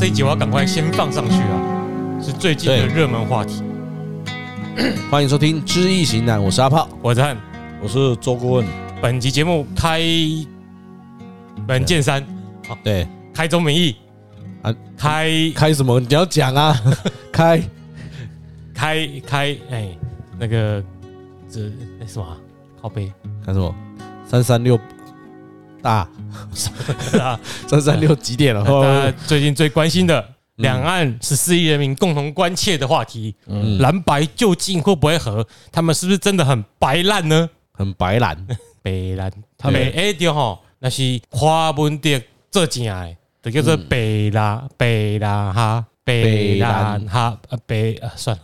这一集我要赶快先放上去啊，是最近的热门话题。欢迎收听《知易行难》，我是阿炮，我是汉，我是周顾问。本集节目开门见山，好，对，开宗明义啊，开开什么？你要讲啊，开开开，哎，那个这那什么？靠背？看什么？三三六大啊，三三六几点了？大家最近最关心的两岸十四亿人民共同关切的话题，蓝白究竟会不会合？他们是不是真的很白烂呢？很白烂，白烂，他们哎对吼，那是花文的做正的，就叫做白烂白烂哈，白烂哈，呃白啊算了，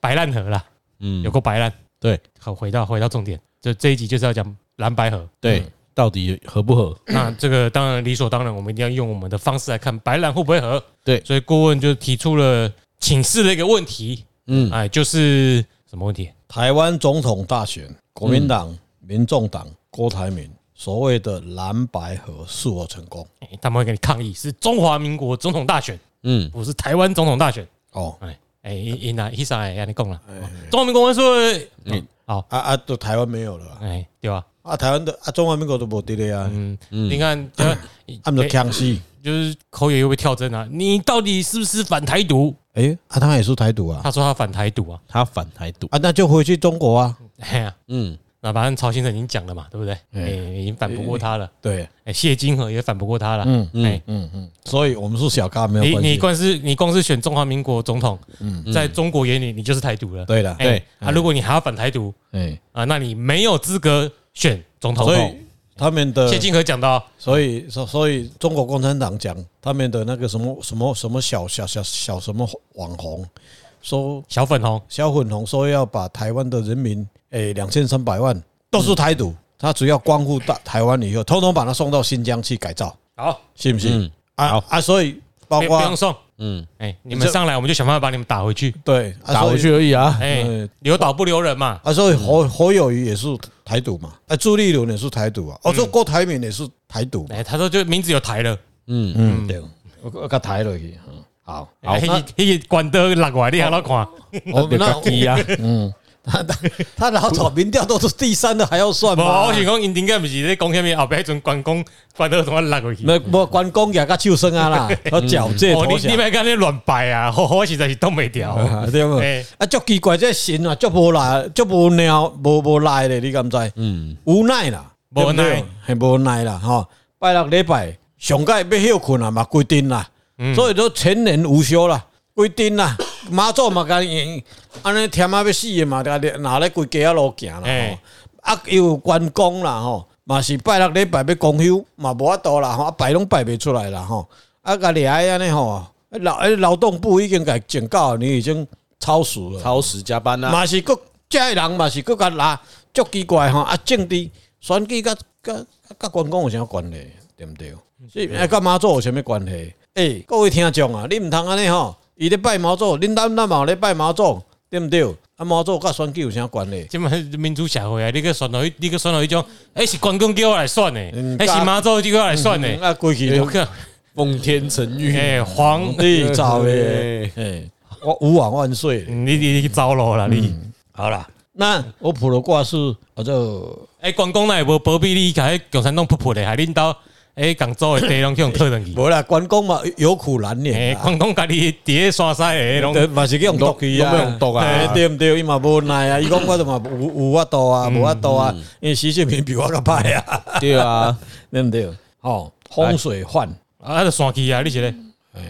白烂河啦，嗯，有个白烂。对，好，回到回到重点，就这一集就是要讲蓝白河，对，到底合不合？那这个当然理所当然，我们一定要用我们的方式来看白蓝会不会合。对，所以顾问就提出了请示的一个问题，嗯，哎，就是什么问题？台湾总统大选，国民党、民众党、郭台铭所谓的蓝白合是否成功？他们会给你抗议，是中华民国总统大选，嗯，不是台湾总统大选。哦，哎。哎，伊那伊啥哎，你讲了，中华民国说，嗯，好啊啊，都台湾没有了，哎，对吧？啊，台湾的啊，中华民国都没得了呀，嗯嗯，你看，他们的腔戏就是口也又被跳针啊，你到底是不是反台独？哎，啊，他也是台独啊，他说他反台独啊，他反台独。啊，那就回去中国啊，哎呀，嗯。那反正曹先生已经讲了嘛，对不对？哎，已经反不过他了。对，哎，谢金河也反不过他了。嗯嗯。嗯嗯，所以我们是小咖，没有关系。你你光是你光是选中华民国总统，在中国眼里你就是台独了。对的，对。啊，如果你还要反台独，哎。啊，那你没有资格选总统。所以他们的谢金河讲到，所以所所以中国共产党讲他们的那个什么什么什么小小小小什么网红，说小粉红小粉红说要把台湾的人民诶两千三百万。都是台独，他只要光复大台湾以后，通通把他送到新疆去改造，好，信不信？啊啊，所以包括不用送，嗯，哎，你们上来，我们就想办法把你们打回去，对，打回去而已啊，哎，留岛不留人嘛，啊，所以侯侯友谊也是台独嘛，啊，朱立伦也是台独啊，哦，这郭台铭也是台独，哎，他说就名字有台了，嗯嗯，对，我我给台了去，好，好，那那关德六外你还老看，我们那记啊，嗯。他他老早民调都是第三的还要算吗？我是讲，因应该不是在讲什么后边阵关公关到什么落过去？没关公也个秋生啊啦，和缴这投降。你你别讲你乱摆啊！我实在是挡不掉，对不？啊，足奇怪，这神啊，足无赖，足无鸟，无无赖的，你敢知？嗯，无奈啦，无奈，系无奈啦，哈！拜六礼拜上盖要休困啊嘛，规定啦，所以都全年无休啦，规定啦。妈祖嘛，甲伊安尼天啊要死的嘛，甲拿咧规家路行啦，啊，又有关公啦，吼，嘛是拜六礼拜要公休，嘛无法度啦，吼，啊拜拢拜袂出来啦，吼，啊，甲掠安尼吼，劳诶劳动部已经甲警告你已经超时了，超时加班啦，嘛是搁这人嘛是各甲拉，足奇怪吼，啊，政治选举甲甲甲关公有啥关系？对毋对？所以甲妈祖有啥物关系？诶，各位听众啊，你毋通安尼吼。伊咧拜毛祖，恁咱咱嘛咧拜毛祖，对毋对？啊，毛祖甲选举有啥关系？即嘛民主社会啊，你去选到，你去选到迄种，诶是关公叫我来选的，诶是毛祖叫我来选的，啊，过去都奉天承运，诶，皇。帝造的，诶，我吾往万岁，你你你糟了啦，你。好啦，那我卜的卦是，我就诶，关公那也无保庇你，喺共产党噗噗的，还领导。诶，广州的地拢去用特登去，无啦，关公嘛有苦难言。关公家己伫咧山西诶，拢嘛是去用毒去啊，用毒啊，对毋对？伊嘛无奈啊，伊讲我都嘛有 有法度啊，无法度啊，因为习近平比我较歹啊，对啊，对毋对？吼，风水换啊，就山区啊，你是咧？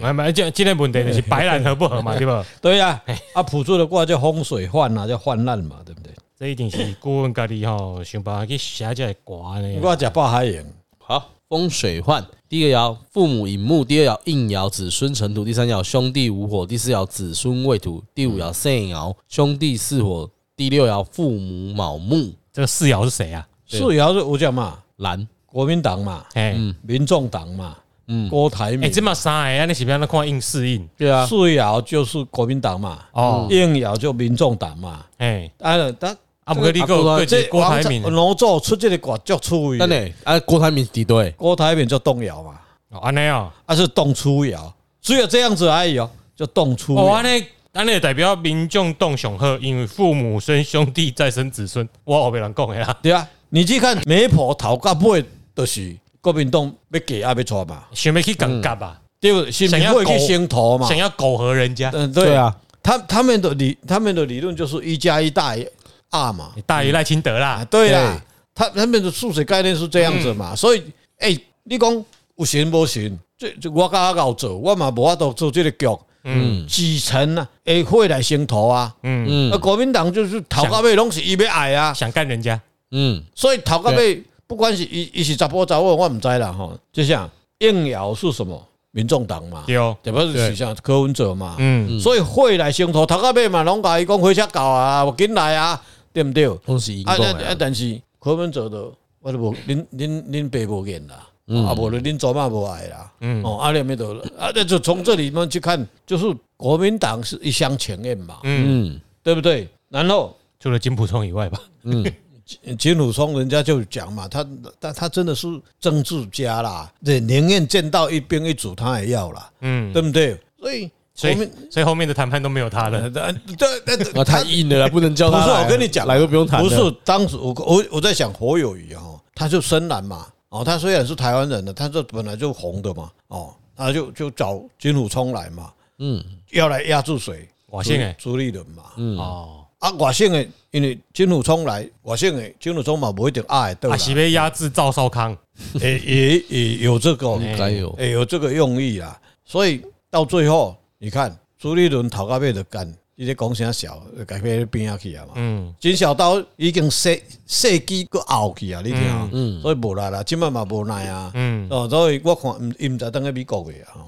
买买，这这个问题就是白烂合不合嘛，对不？对呀，啊，卜出的卦叫风水换啊，叫患难嘛，对不对？这一定是顾问家己吼想办法去写这个卦呢。我食饱海盐，好。风水换，第一个爻父母引木，第二爻应爻子孙成土，第三爻兄弟无火，第四爻子孙未土，第五爻世爻兄弟巳火，第六爻父母卯木。这个四爻是谁啊？四爻是我讲嘛，蓝国民党嘛，嗯，民众党嘛，嗯，郭台铭。哎，这么三个，啊你是不要那看应四应？对啊，四爻就是国民党嘛，哦，应爻就民众党嘛，哎，当然，但。啊，不过你个郭台铭，老早出这个歌足出位。真的啊，郭台铭敌对，郭台铭就动摇嘛。哦，安尼啊，啊是动初爻，只有这样子而已哦，就动粗。哦，那那那代表民众动雄鹤，因为父母生兄弟，再生子孙。我后面人讲的啦，对啊，你去看媒婆头到尾，都是国民党要给阿要错嘛，想要去讲夹吧，对，想要去先头嘛，想要苟合人家。嗯，对啊，他他们的理他们的理论就是一加一大于二嘛，你大于赖清德啦。对啦，他他们的数学概念是这样子嘛，所以哎，你讲有行无行？这这我刚刚搞做，我嘛无法度做这个局。嗯，基层啊，会会来先头啊。嗯嗯，那国民党就是头到尾拢是伊要爱啊，想干人家。嗯，所以头到尾，不管是伊伊是查甫查某，我唔知啦吼。就像应尧是什么？民众党嘛，对，特别是像柯文哲嘛。嗯，所以会来先头讨到尾嘛，拢甲伊讲回家搞啊，我紧来啊，对不对？都是因公啊，但是柯文哲的，我都无，恁恁恁爸无演啦。啊，无了，恁祖妈无爱啦。嗯，哦，阿连没得了，啊，那就从这里面去看，就是国民党是一厢情愿嘛。嗯，对不对？然后除了金溥聪以外吧。嗯，金溥聪人家就讲嘛，他但他真的是政治家啦，对，宁愿见到一兵一卒他也要啦。嗯，对不对？所以，所以，所以后面的谈判都没有他了。对 对对，太硬了，不能叫他。不是，我跟你讲，来都不用谈。不是，当时我我我在想侯友谊哈，他就深蓝嘛。哦，他虽然是台湾人的，他这本来就红的嘛，哦，他就就找金虎冲来嘛，嗯，要来压住谁？瓦姓诶朱立伦嘛，嗯哦，啊外省的，因为金虎冲来，外省的金虎冲嘛不一定爱，对吧？是被压制赵少康，也也也有这个，应该有，也有这个用意啊。所以到最后，你看朱立伦讨个背的干。伊咧讲啥小，改变变下去啊嘛。嗯，金小刀已经设设计个后去啊，你听啊。嗯，所以无啦啦，今麦嘛无奈啊。嗯，哦，所以我看伊毋知等下美国嘅啊。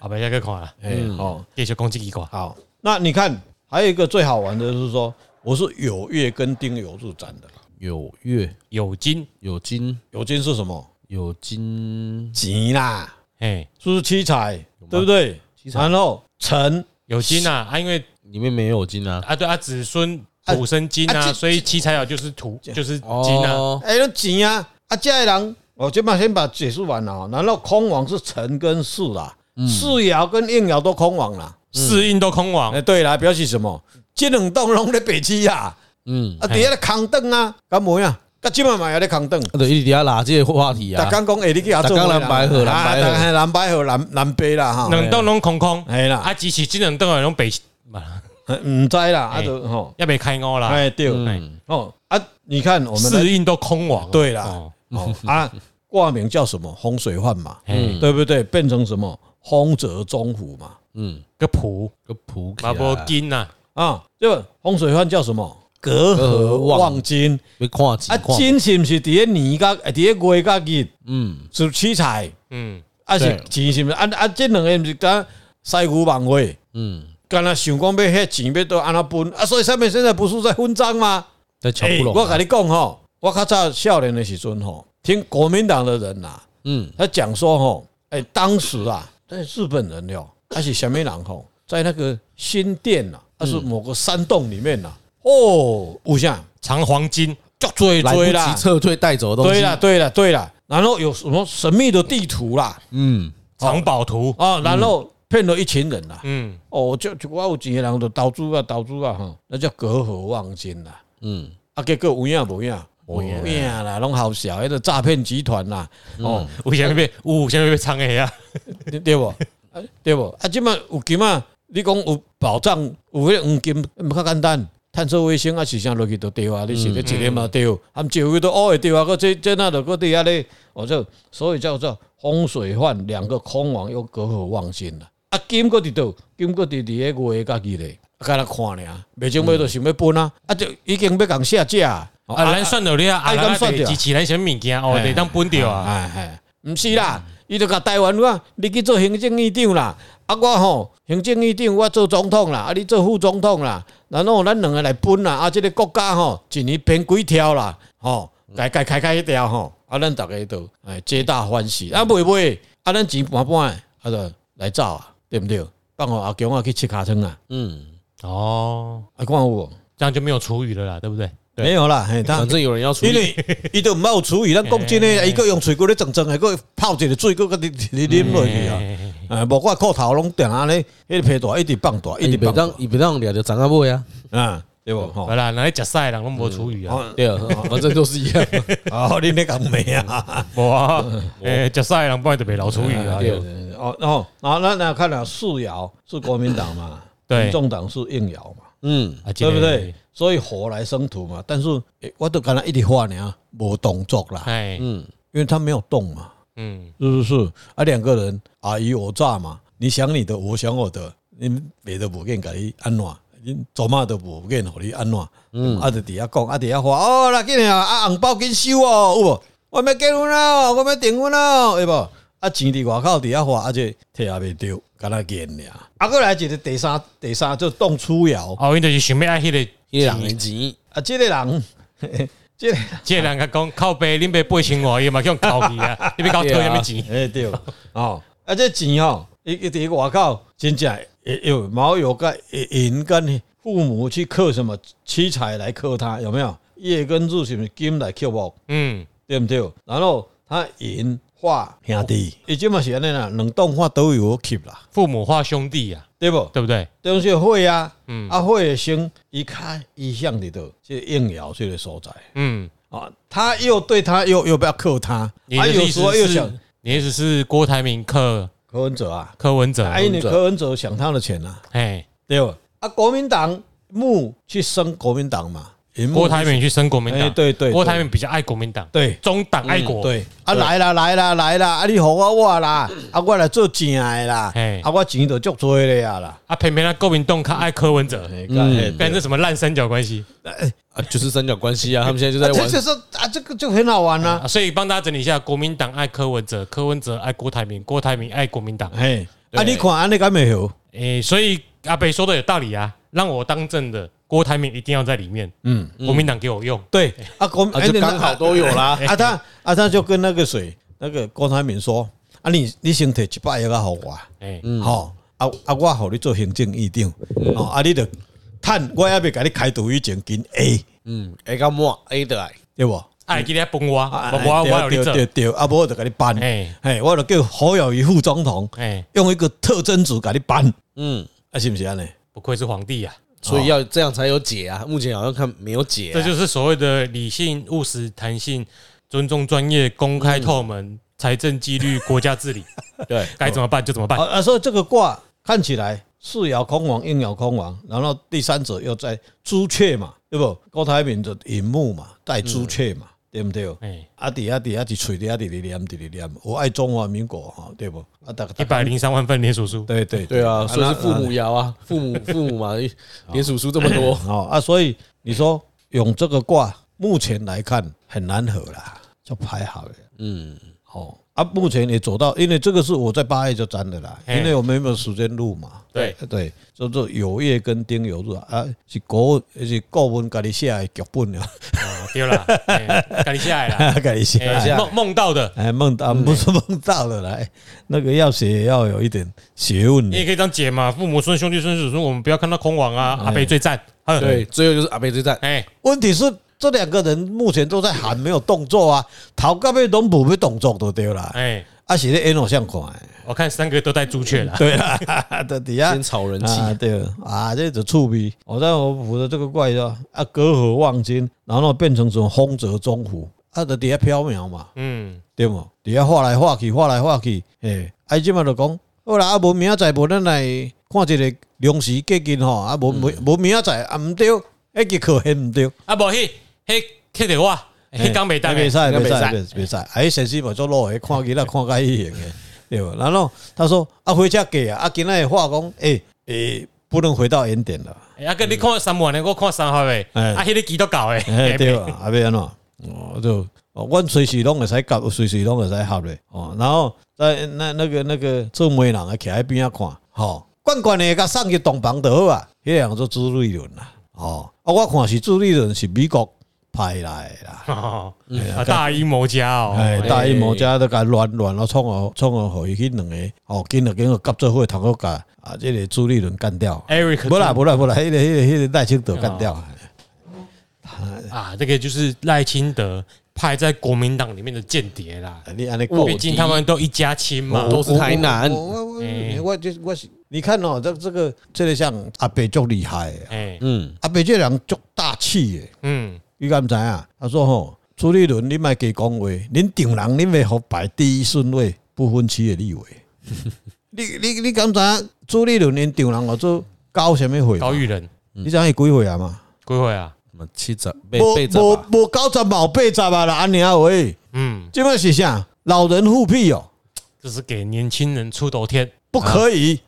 后边再去看啦。嗯，好，继续攻击一个。好，那你看还有一个最好玩的，就是说我是有月跟丁酉入展的。有月有金有金有金是什么？有金钱啦，哎，是不是七彩？对不对？七彩。然后辰有金啊，啊，因为。里面没有金啊！啊，对啊，子孙土生金啊，所以七彩鸟就是土，就是金啊。哎，那金啊！啊，这人我先把先把解释完了。然后空亡是辰跟巳啊，巳爻跟应爻都空亡了，巳应都空亡。哎，对了，表示什么？这两栋拢在北区呀。嗯，啊，底下的扛凳啊，干么呀？啊，今晚嘛有咧扛凳。对，一直在拉这个话题啊。刚刚哎，你给他做蓝白河，蓝白河，蓝白河，蓝蓝北啦哈。两栋拢空空，哎啦，啊，只是这两栋啊拢北。唔知啦，啊就吼，要被开悟啦，哎对，哦啊，你看我们四运都空亡，对啦，哦。啊，挂名叫什么？风水患嘛，对不对？变成什么？风泽中虎嘛，嗯，个仆个仆，马波金呐，啊，这风水患叫什么？隔河望金，啊，金是不是底下年甲底下月甲日，嗯，是七彩，嗯，啊是钱是不是？啊啊，这两个不是讲西湖晚会，嗯。刚才想讲要迄钱要都安怎分？啊？所以上面现在不是在分赃吗？欸、我跟你讲吼，我较早少年的时阵吼，听国民党的人呐，嗯，他讲说吼，哎，当时啊，在日本人哟，还是什么人吼，在那个新店呐，还是某个山洞里面呐，哦，有啥？藏黄金，就追追啦，撤退带走的东西，对了对了对了，然后有什么神秘的地图啦，嗯，藏宝图。啊，然后。骗了一群人啦，嗯，哦，就就我有几个人就投资啊，投资啊，哈，那叫隔河望金啦，嗯，啊，结果有影无影，无影啦，拢好笑，迄个诈骗集团啦，哦，有啥物要，有啥藏的呀，对不？对不？啊，即马有金啊，你讲有保障，有迄个黄金，唔较简单，探测卫星啊，是啥落去都对啊，你是个一个嘛对，他们就会都哦会对啊，个这这那的个底下咧，我就所以叫做风水患，两个空亡又隔河望星了。啊，金阁伫倒，金阁伫伫个月家己咧，甲咱看尔，未种要就想要分啊，啊就已经要共下架，啊，咱算到你啊，啊，咱算支持咱啥物件哦，得当分掉啊，哎哎，毋是啦，伊就甲台湾话，你去做行政院长啦，啊我吼行政院长我做总统啦，啊你做副总统啦，然后咱两个来分啦，啊这个国家吼一年编几条啦，吼，该该开开一条吼，啊咱逐个都哎皆大欢喜，啊袂袂，啊咱钱半半，啊就来走啊。对毋对？放互阿强啊去吃卡称啊。嗯，哦，还关我，这样就没有厨余了啦，对不对？没有啦，反正有人要厨余，因为伊都唔有厨余，咱讲真诶，一个用水果咧整整，一个泡一个水果，个你你啉落去啊。呃，无怪裤头拢定安尼，迄个皮带一直放大，一直放大伊别当，伊别当掠着长阿尾啊，啊，对不？吼好，啦，那食屎人拢无厨余啊，哦对啊，反正都是一样。哦，你咧讲咩啊？无啊，诶，食屎人不然就袂老厨余啊，对哦，然后，然后那那看了四爻是国民党嘛，对民众党是应爻嘛，嗯，对不对？所以火来生土嘛，但是诶我都跟他一直画呢，无动作啦，哎，嗯，因为他没有动嘛，嗯，是是是？啊，两个人尔虞我诈嘛，你想你的，我想我的，你别的无见甲你安怎，你做嘛都无见互你安怎，嗯，啊，就底下讲，啊，底下话，哦，那紧啊，啊，红包紧收哦，有无？我要结婚了，我要订婚了，有无？啊，钱伫外口底下话，啊，这摕也袂着，敢若见俩。啊，过来一个第三，第三就动粗窑，哦，因就是想要爱迄个伊人的钱，啊，这个人，这这两个人甲讲靠背，恁爸八千外，伊嘛叫靠去啊！你要搞讨什么钱？哎对，哦，啊这钱吼，伊伊伫外口真正会有毛有个银跟父母去克什么七彩来克他，有没有？叶跟柱是不是金来克木，嗯，对不对？然后他银化兄弟，伊即嘛是安尼啦，两栋化都有克啦，父母化兄弟啊，对不？对不对？东西会啊，嗯啊会先一看一向里头，这应爻这个所在嗯，啊，他又对他又又不要克他，啊有时候又想，你的意思是郭台铭克柯文哲啊，柯文哲？哎，你柯文哲想他的钱啊。哎，对吧？啊，国民党木去升国民党嘛，郭台铭去升国民哎党，对对，郭台铭比较爱国民党，对。中党爱国，对。啊，来啦来啦来啦，啊你好我我啦，啊我来做正的啦。嘿，啊我钱就足多的呀啦，啊，偏偏他国民党较爱柯文哲，哎嗯干这什么烂三角关系？啊，就是三角关系啊，他们现在就在玩。这就。是啊，这个就很好玩啊，啊？所以帮大家整理一下，国民党爱柯文哲，柯文哲爱郭台铭，郭台铭爱国民党。哎，啊你看安尼敢没有？诶，所以阿北说的有道理啊，让我当政的郭台铭一定要在里面，嗯，国民党给我用。对啊国啊，就刚好都有啦。啊他啊他就跟那个谁那个郭台铭说啊你你先摕一百亿啊给我。哎，好，啊啊，我互你做行政议长，哦啊，你得趁我还未甲你开除以前紧 A，嗯，A 到末 A 的来，对不？哎，今天崩我，啊我我我有你做。对对对，啊，无我就给你办，哎嘿，我就叫侯友宜副总统哎，用一个特征组给你办，嗯，啊，是不是安尼？不愧是皇帝啊！所以要这样才有解啊。目前好像看没有解啊，这就是所谓的理性、务实、弹性、尊重专业、公开透明、财政纪律、国家治理。对，该怎么办就怎么办。啊啊，所以这个卦看起来四爻空亡，应爻空亡，然后第三者又在朱雀嘛，对不？郭台铭的寅木嘛，带朱雀嘛，对不对？哎，啊，底下底下一喙底下直直念直直念，我爱中华民国哈，对不？啊，大一百零三万份连署书，对对对。啊，所以是父母爻啊，父母 父母嘛，连署书这么多，哦啊，所以你说用这个卦，目前来看很难合啦，就排好了。嗯，哦啊，目前也走到，因为这个是我在八月就占的啦，因为我们没有时间录嘛。对对，叫做有月跟丁有日啊，是国是国文家己写的剧本了，哦对了，哎赶你下来了。家己写的。哎梦梦到的，哎，梦到不是梦到的啦，哎那个要写要有一点学问的。你也可以这样解嘛。父母孙兄弟孙子孙，我们不要看到空亡啊。阿北最赞，嗯对，，最后就是阿北最赞，哎，问题是这两个人目前都在喊，没有动作啊，头到尾拢无要动作都对啦。哎，啊，是咧演偶像款，我看三个都带朱雀了。对啦，在底下先炒人气，啊，对。啊，这就趣味。我在我卜的这个怪叫啊，隔河望金，然后变成什么丰泽中湖，啊，在底下飘渺嘛，嗯，对嘛？底下画来画去，画来画去，诶，啊，即嘛就讲，好啦，啊，无明仔载无咱来看一个粮食价金吼，啊，无无无明仔载啊，毋对，一个可恨毋对，啊，无迄迄迄着我，迄讲袂当的袂使袂使那袂袂袂使，哎，先生无做路诶，看起来看甲迄型诶，对吧？然后他说啊，回家给啊，啊，今仔的话讲，诶诶，不能回到原点了。哎啊，哥你看三万的，我看三号的，哎啊，迄个几多搞的，哎，对啊，啊要安怎？哦，就哦，阮随时拢会使夹，随时拢会使合咧。哦，然后在那那个那个做媒人啊，徛喺边仔看，吼，罐罐的甲送去洞房就好啊。迄样做朱立伦啦，哦，啊，我看是朱立伦是美国派来的啦，哦啊，大阴谋家哦，哎，大阴谋家都甲乱乱咯，创哦创哦，互伊去两个哦，紧就紧个夹做伙，头个甲啊，这个朱立伦干掉。Eric，不啦不啦不啦，迄个迄个迄个赖清德干掉。啊，这个就是赖清德派在国民党里面的间谍啦。你安尼毕竟他们都一家亲嘛，都是台南。我我我我就我是，你看哦，这这个这个像阿北足厉害，哎，嗯，阿北这人足大气的，嗯，你敢知啊？他说吼，朱立伦，你莫给讲话，恁顶人你咪好排第一顺位，不分区的立委。你你你敢知？朱立伦恁顶人我做高什么会？高育仁，你知影伊几岁啊嘛？几岁啊？什么七十、无无无九十毛八十啊啦，安尼啊喂，嗯，这么是啥？老人护庇哦，这是给年轻人出头天，不可以。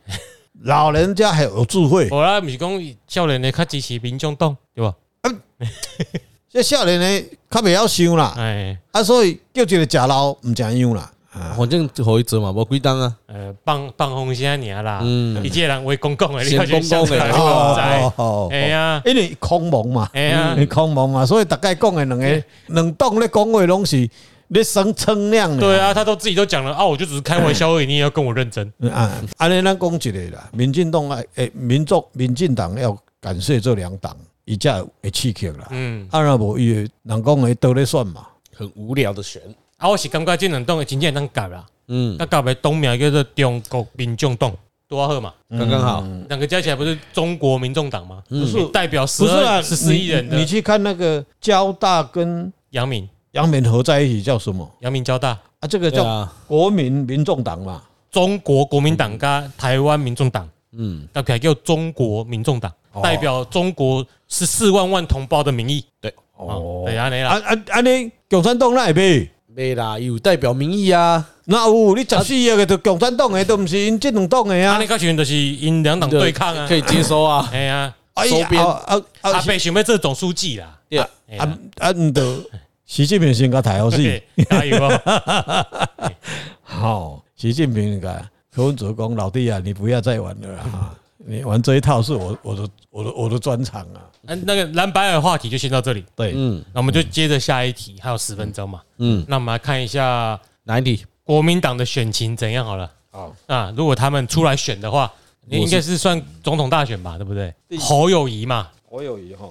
老人家还有智慧。我啦，不是讲少年的较支持民众党，对吧？这少年的较袂晓想啦，哎，啊，所以叫一个食老唔食样啦。反正可以做嘛，无几档啊。呃，放放风声尔啦，嗯。一介人为公共的，你先公共的。的，哦哦哎呀，因为空蒙嘛，哎呀。空蒙嘛，所以大概讲的两个两党咧讲话拢是咧生称量的。对啊，他都自己都讲了啊，我就只是开玩笑而已，你也要跟我认真。啊，安尼咱讲一个啦，民进党啊，诶，民众民进党要感谢这两党，伊才会刺激啦。嗯，啊，若无伊，人讲诶倒咧选嘛。很无聊的选，啊，我是感觉这两党的真正能夹啦，嗯，那夹的东名叫做中国民众党，多好嘛，刚刚好，两个加起来不是中国民众党吗？不是。代表十四亿人你你去看那个交大跟杨明，杨明合在一起叫什么？杨明交大，啊？这个叫国民民众党嘛。中国国民党加台湾民众党，嗯，那起来叫中国民众党，哦代表中国十四万万同胞的民意。对，哦，对啊，你啊啦，啊啊！你共产党那会买？没啦，有代表民意啊，那有你十四亿个就共产党的，都不是因这两党的啊，啊你。个群就是因两党对抗啊可，以接收啊，哎呀，哎收编啊啊啊阿北想要做总书记啦，对啊，啊啊！唔得，习近平先甲台好死。对加油哦！好，习近平个柯文哲讲老弟啊，你不要再玩了啊！你玩这一套是我我的我的我的专长啊。嗯，那个蓝白的话题就先到这里，对，嗯那我们就接着下一题，还有十分钟嘛。嗯，那我们来看一下哪一题？国民党的选情怎样好了。好，啊，如果他们出来选的话，你应该是算总统大选吧，对不对？侯友谊嘛，侯友谊哈，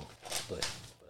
对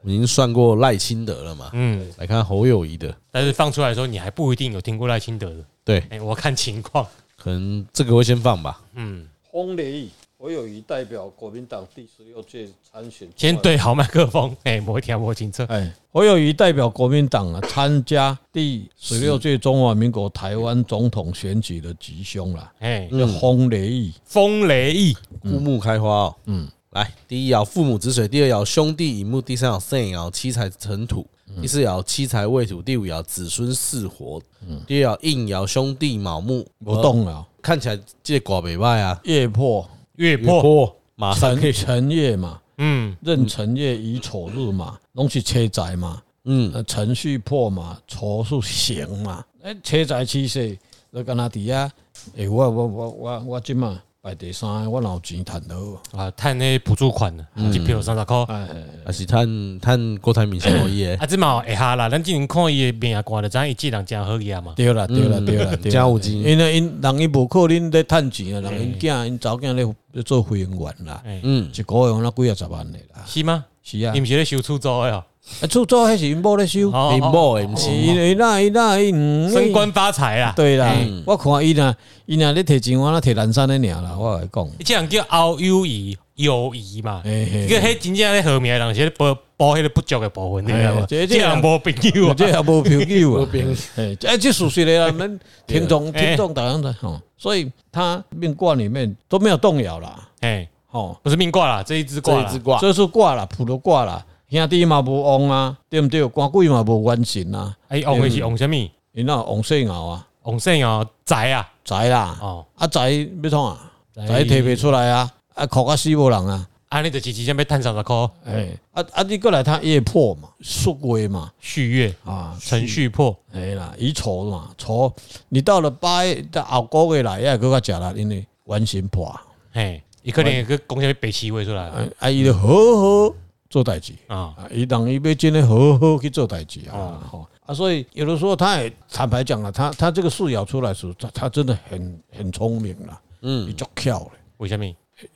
已经算过赖清德了嘛？嗯，来看侯友谊的，但是放出来的时候，你还不一定有听过赖清德的。对，哎，我看情况。可能这个会先放吧。嗯，轰烈义，我有意代表国民党第十六届参选。先对好麦克风，哎，摸一条摸清楚。哎，侯友宜代表国民党啊，参加第十六届中华民国台湾总统选举的吉凶啦。哎，叫轰烈义，风雷翼，枯木开花哦。嗯，来，第一爻父母子水，第二爻兄弟引木，第三爻肾爻七财成土，第四爻七财未土，第五爻子孙巳火，第二爻应爻兄弟卯木。不动了。看起来这卦没坏啊，月破月破，破马上可以辰辰月嘛，嗯，壬辰月乙丑日嘛，拢是车宅嘛。嗯，呃，程序破嘛，丑是刑嘛。诶，车宅七势，你跟他底下，诶，我我我我我今嘛排第三，我哪有钱赚到？啊，探那补助款的，一票三十块。哎，还是探探郭台铭先可以啊，这嘛会下啦，咱今年看伊的命卦的，咱伊这人诚好嘢嘛。对啦，对啦，对啦，对啦。真有钱因为因人伊无可能咧趁钱啊，人因囝因查某囝咧咧做会员啦，哎，嗯，一个月用那几啊十万的啦。是吗？是啊伊，毋是咧收出租的哦？啊，出租迄是因某咧收，哦林某诶，毋是。伊伊那伊那伊嗯升官发财啊！对啦嗯，我看伊若伊若咧摕钱，我那摕南山的尔啦，我来讲，这样叫后友谊友谊嘛。嘿嘿这个迄真正咧好命的人是咧补补迄个不足诶部分，你知道吗？这这人无朋友啊。这也无朋友啊。无朋友，哎，这这属实的啦，咱听众哎听众大家的吼，所以他命卦里面都没有动摇啦，哎，吼，不是命卦啦，这一支卦啦。这一支。卦，这是卦啦，普罗卦啦，兄弟嘛无旺啊，对毋对？官鬼嘛无完成啊，哎，旺的是旺什么？因那旺岁爻啊，旺肾哦，财啊。财啦，哦，啊财要创啊，财财提不出来啊，啊哭啊死无人啊，安尼就是直接要趁三十箍哎，啊啊你过来他夜破嘛，戌月嘛，续月，啊，程序破。哎啦，乙丑嘛，丑，你到了八月到后个月来，也搁较食啦，因为完形破。嘿，伊可能会去讲啥物白痴话出来。啊，啊，伊就好好做代志啊。啊，伊人伊要真的好好去做代志啊，吼啊，所以有的时候他也坦白讲了，他他这个四爻出来时候，他他真的很很聪明啦，嗯伊，足巧的，为什么？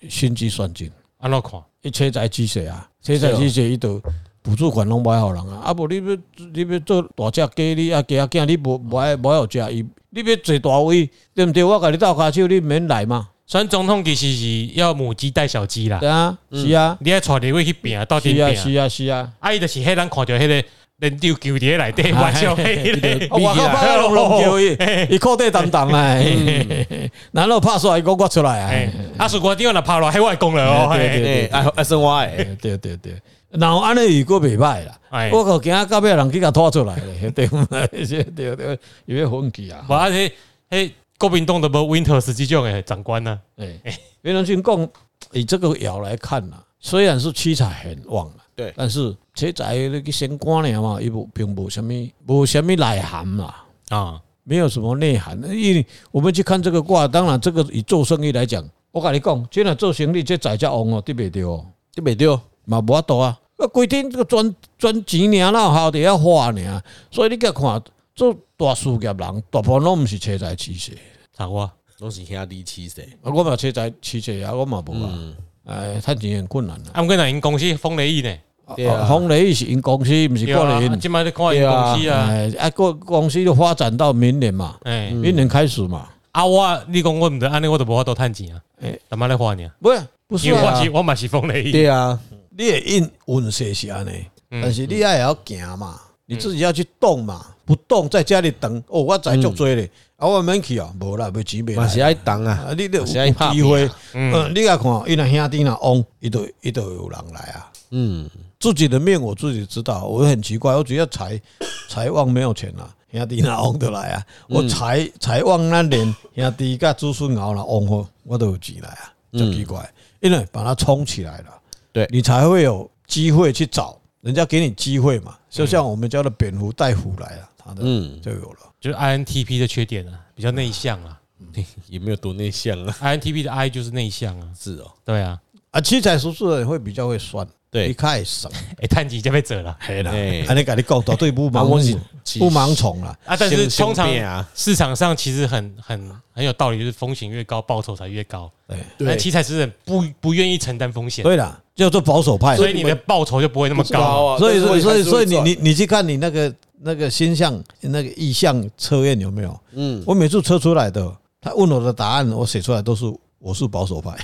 心机算尽，安怎看？伊车载机械啊，车载机械伊都补助款拢买好人啊，啊无你要你要做大只鸡，你啊鸡啊囝，你无无爱无爱有食伊，你要坐大位，对毋对？我甲你斗骹手，你免来嘛。选总统其实是要母鸡带小鸡啦，对啊，是啊，你爱带你位去拼，到底啊，是啊是啊，啊伊就是迄人看着迄个人丢球伫内 底，我笑迄个，我靠，拍龙龙球伊，伊裤底澹澹诶，然后拍出来讲我出来啊，啊是我地方若拍落海外讲了哦，对对对，爱爱生活诶，对对对。然后安尼如果袂歹啦，我靠，惊到尾人去甲拖出来咧，对 不对？对对，有点 funky 气啊。我而且迄国民党的无 Winters 这种诶长官呢，哎，袁隆军讲以这个爻来看呐，虽然是七彩很旺了，对，但是七彩那个升官了嘛，伊无并无什么无什么内涵嘛，啊，没有什么内涵。因为我们去看这个卦，当然这个以做生意来讲，我跟你讲，真的做生意这财叫旺哦，对不对？对不对？嘛无法度啊。啊，规定这个赚赚钱尔，哪有好得要花尔，所以你甲看做大事业人，大部分拢毋是车载起势，啥话拢是兄弟起势。啊，我嘛车载起势啊，我嘛无啊，哎，趁钱很困难啊。啊，毋过若因公司丰雷伊呢？对啊，丰雷伊是因公司，毋是个人。即摆在看因公司啊，啊，个公司就发展到明年嘛，哎，明年开始嘛。啊，我你讲我毋得，安尼我都无法度趁钱啊。哎，干嘛来花呢？不是，不是啊，我嘛是丰雷伊。对啊。你也运运势是安尼，但是你爱也要行嘛，你自己要去动嘛，不动在家里等哦，我在足多咧，啊我免去啊，无啦，要钱没来，是爱等啊，你得有机会，嗯，你来看，伊若兄弟若旺，伊都伊都有人来啊，嗯，自己的命我自己知道，我很奇怪，我只要财 财旺没有钱啊，兄弟若旺得来啊，我财财旺那年兄弟甲子孙熬了旺好，我都有钱来啊，真奇怪，因为把它冲起来了。对。你才会有机会去找人家给你机会嘛，就像我们家的蝙蝠带虎来了，他的嗯。就有了，就是 INTP 的缺点啊，比较内向啊，也没有多内向啊，INTP 的 I 就是内向啊，是哦，对啊，啊七彩叔叔的人会比较会酸，对，一开始哎，探几就被折了，黑了，啊你跟你讲到对不盲不盲从了啊，但是通常市场上其实很很很有道理，就是风险越高，报酬才越高，对，但七彩是人不不愿意承担风险，对了。叫做保守派，所以你的报酬就不会那么高。啊。所以，所以，所以，所以你你你去看你那个那个星象那个意象测验有没有？嗯，我每次测出来的，他问我的答案，我写出来都是我是保守派。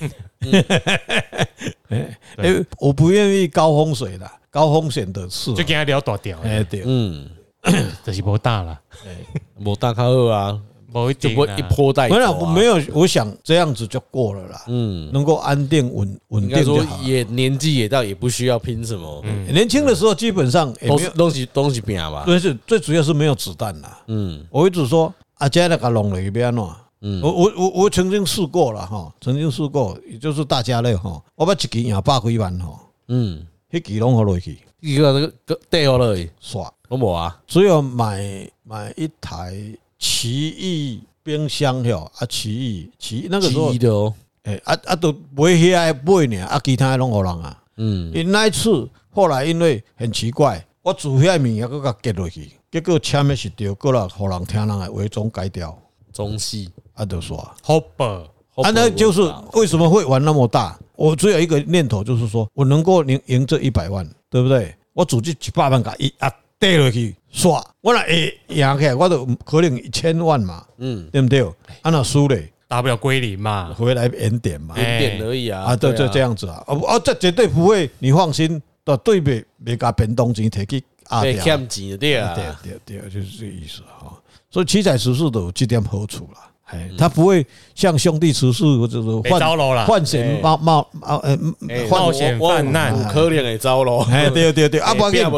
哎，我不愿意高风险的，高风险的事，就跟他聊大条。哎，对，嗯，这是不大了，哎，不大靠二啊。不就不会一波带走，没有，我没有，我想这样子就过了啦。嗯，能够安定稳稳定就好。也年纪也到，也不需要拼什么。嗯，年轻的时候基本上都是东西东西拼吧。但，是最主要是没有子弹啦。嗯，我一直说阿杰那个龙雷边喏。嗯，我我我我曾经试过了哈，曾经试过，也就是大家乐哈，我把一支赢百几万哈。嗯，一支拢好落去，一个这个带好了耍，我无啊，只有买买一台。奇异冰箱哟，啊奇异奇那个时候，诶啊啊都买起来买呢，啊其他拢互人啊，嗯，因那一次后来因为很奇怪，我煮遐物啊，搁甲结落去，结果签的是对，过来互人听人来为中改掉，中戏啊都说好吧，啊那就是为什么会玩那么大？我只有一个念头，就是说我能够赢赢这一百万，对不对？我组织一百万个一啊。跌落去刷，我若会赢起来，我都可能一千万嘛，嗯，对不对？啊，那输嘞，大不了归零嘛，回来原点嘛，原点而已啊，啊，对，就这样子啊，哦哦，这绝对不会，你放心，都对别别甲变动钱提去啊，别欠钱对啊，对对对，就是这个意思哈。所以七彩十四都有这点好处了，哎，他不会像兄弟十四或者说换换险冒冒冒，呃，冒险犯难，可怜的糟咯，哎，对对对，啊不要紧，啊。不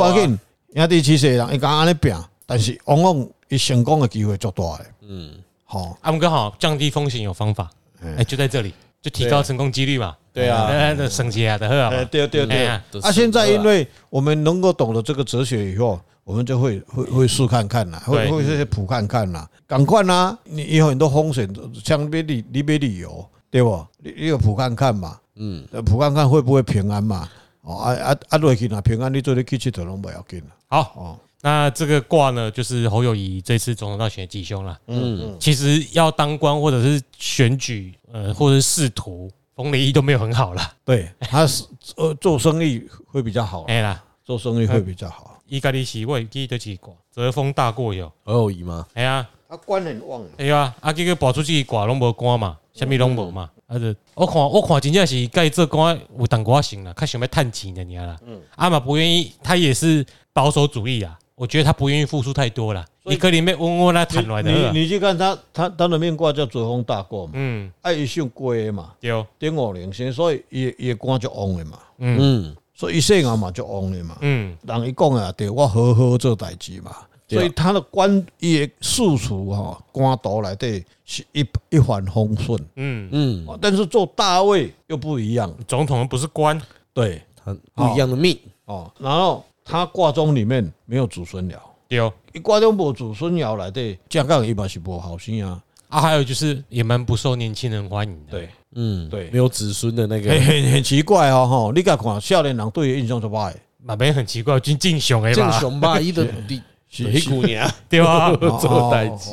要紧。兄弟其实人，伊讲安尼拼，但是往往伊成功的机会足大诶。嗯，好，我们刚好，降低风险有方法，哎，就在这里，就提高成功几率嘛。对啊，省钱啊，的很好。对对对。啊，现在因为我们能够懂得这个哲学以后，我们就会会会试看看啦，会会这些谱看看啦，赶快啦，你有很多风险，像别旅你别旅游，对不？你你有谱看看嘛，嗯，谱看看会不会平安嘛？哦，啊啊啊，落去那平安，你做你去佚佗拢不要紧。好哦，那这个卦呢，就是侯友谊这次总统大选吉凶了。嗯，其实要当官或者是选举，呃，或者是仕途，冯雷益都没有很好了。对，他是呃做生意会比较好。哎啦，做生意会比较好。伊家己是我会记得是卦，泽风大过有，侯友谊吗？哎呀，他官很旺，哎呀，啊，结果跑出去卦拢无官嘛，啥物拢无嘛，啊，就我看我看真正是该做官有淡薄仔行啦，较想要趁钱的尔啦，嗯，啊嘛不愿意，他也是保守主义啊，我觉得他不愿意付出太多了，你可能要稳稳来谈来的。你你去看他他他的命卦叫泽风大过嘛，嗯，爱一姓龟嘛，对，丁五零星，所以伊伊官就旺的嘛，嗯。嗯，所以伊姓啊嘛就旺的嘛，嗯，人一讲啊，对我好好做代志嘛。所以他的官也素处哈，官道来对是一一帆风顺，嗯。嗯，但是做大位又不一样，总统不是官，对，他不一样的命。哦。然后他挂钟里面没有祖孙爻，对，一卦中无祖孙爻来对，这样一般是不好心啊。啊，还有就是也蛮不受年轻人欢迎的，对，嗯，对，没有子孙的那个，很很很奇怪哦，哈，你敢看少年人对印象就坏，嘛没很奇怪，就敬雄哎敬雄吧，伊的第一姑娘。对啊，做代志，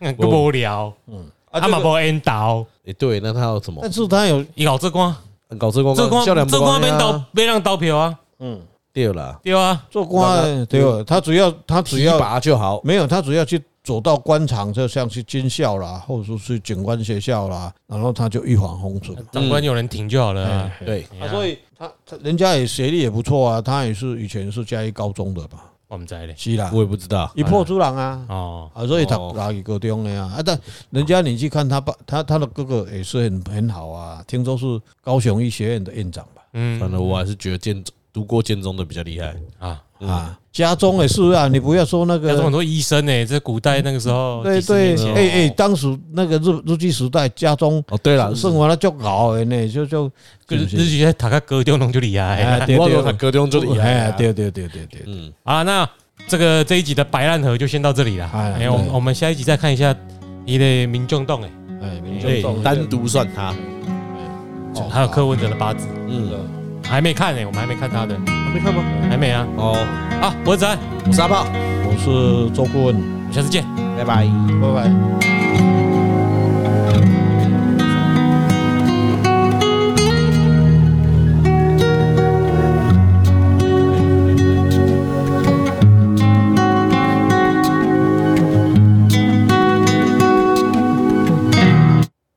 嗯，够无聊，嗯，他嘛无引导，诶，对，那他要什么？但是他有伊搞这官，搞这官，这官这官免投，免让投票啊，嗯，对了，对啊，做官对，他主要他主要拔就好，没有，他主要去。走到官场，就像去军校啦，或者说去警官学校啦，然后他就一帆风顺。长官有人挺就好了、啊嗯。对，啊、所以他他人家也学历也不错啊，他也是以前是嘉义高中的吧？我们在嘞，是啦，我也不知道，一破朱郎啊。哦，啊，所以他哪里高中的呀？啊，但人家你去看他爸，他他的哥哥也是很很好啊，听说是高雄医学院的院长吧？嗯，反正我还是觉得建读过建中的比较厉害。啊。啊，家中也是啊，你不要说那个，家中很多医生呢，在古代那个时候，对对，哎哎，当时那个日日据时代，家中哦，对了，生活了就熬的呢，就就日据在塔克哥丢弄就厉害，对对，塔哥丢弄就厉害，对对对对对，嗯，啊，那这个这一集的白烂河就先到这里了，哎，我我们下一集再看一下你的民众洞，哎，哎，民众洞单独算他，还有柯文哲的八字，嗯。还没看呢我们还没看他的。还没看吗？还没啊。哦。啊我是子安我是阿炮。我是周顾问我们下次见。拜拜。拜拜。